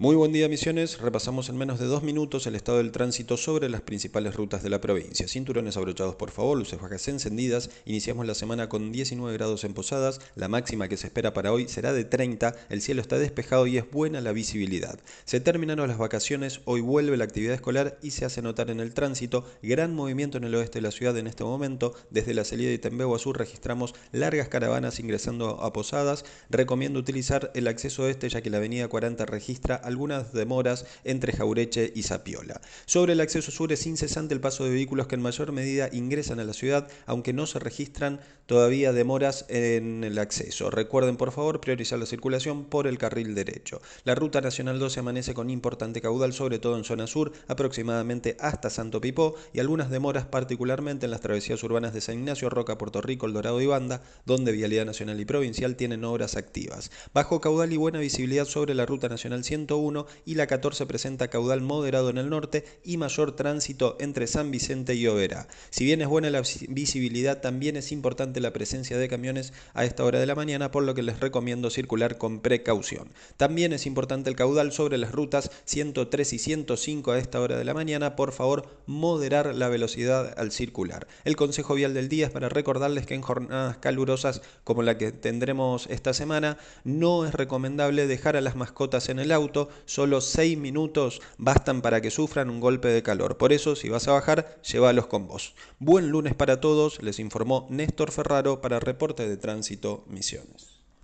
Muy buen día Misiones, repasamos en menos de dos minutos el estado del tránsito sobre las principales rutas de la provincia. Cinturones abrochados por favor, luces bajas encendidas, iniciamos la semana con 19 grados en Posadas, la máxima que se espera para hoy será de 30, el cielo está despejado y es buena la visibilidad. Se terminaron las vacaciones, hoy vuelve la actividad escolar y se hace notar en el tránsito. Gran movimiento en el oeste de la ciudad en este momento, desde la salida de Tembeo a sur registramos largas caravanas ingresando a Posadas, recomiendo utilizar el acceso este ya que la avenida 40 registra algunas demoras entre Jaureche y Zapiola. Sobre el acceso sur es incesante el paso de vehículos que en mayor medida ingresan a la ciudad, aunque no se registran todavía demoras en el acceso. Recuerden por favor priorizar la circulación por el carril derecho. La ruta nacional 12 amanece con importante caudal, sobre todo en zona sur, aproximadamente hasta Santo Pipó, y algunas demoras particularmente en las travesías urbanas de San Ignacio, Roca, Puerto Rico, El Dorado y Banda, donde Vialidad Nacional y Provincial tienen obras activas. Bajo caudal y buena visibilidad sobre la ruta nacional 101 y la 14 presenta caudal moderado en el norte y mayor tránsito entre San Vicente y Oberá. Si bien es buena la visibilidad, también es importante la presencia de camiones a esta hora de la mañana, por lo que les recomiendo circular con precaución. También es importante el caudal sobre las rutas 103 y 105 a esta hora de la mañana, por favor moderar la velocidad al circular. El consejo vial del día es para recordarles que en jornadas calurosas como la que tendremos esta semana, no es recomendable dejar a las mascotas en el auto, solo 6 minutos bastan para que sufran un golpe de calor. Por eso, si vas a bajar, llévalos con vos. Buen lunes para todos, les informó Néstor Ferraro para Reporte de Tránsito Misiones.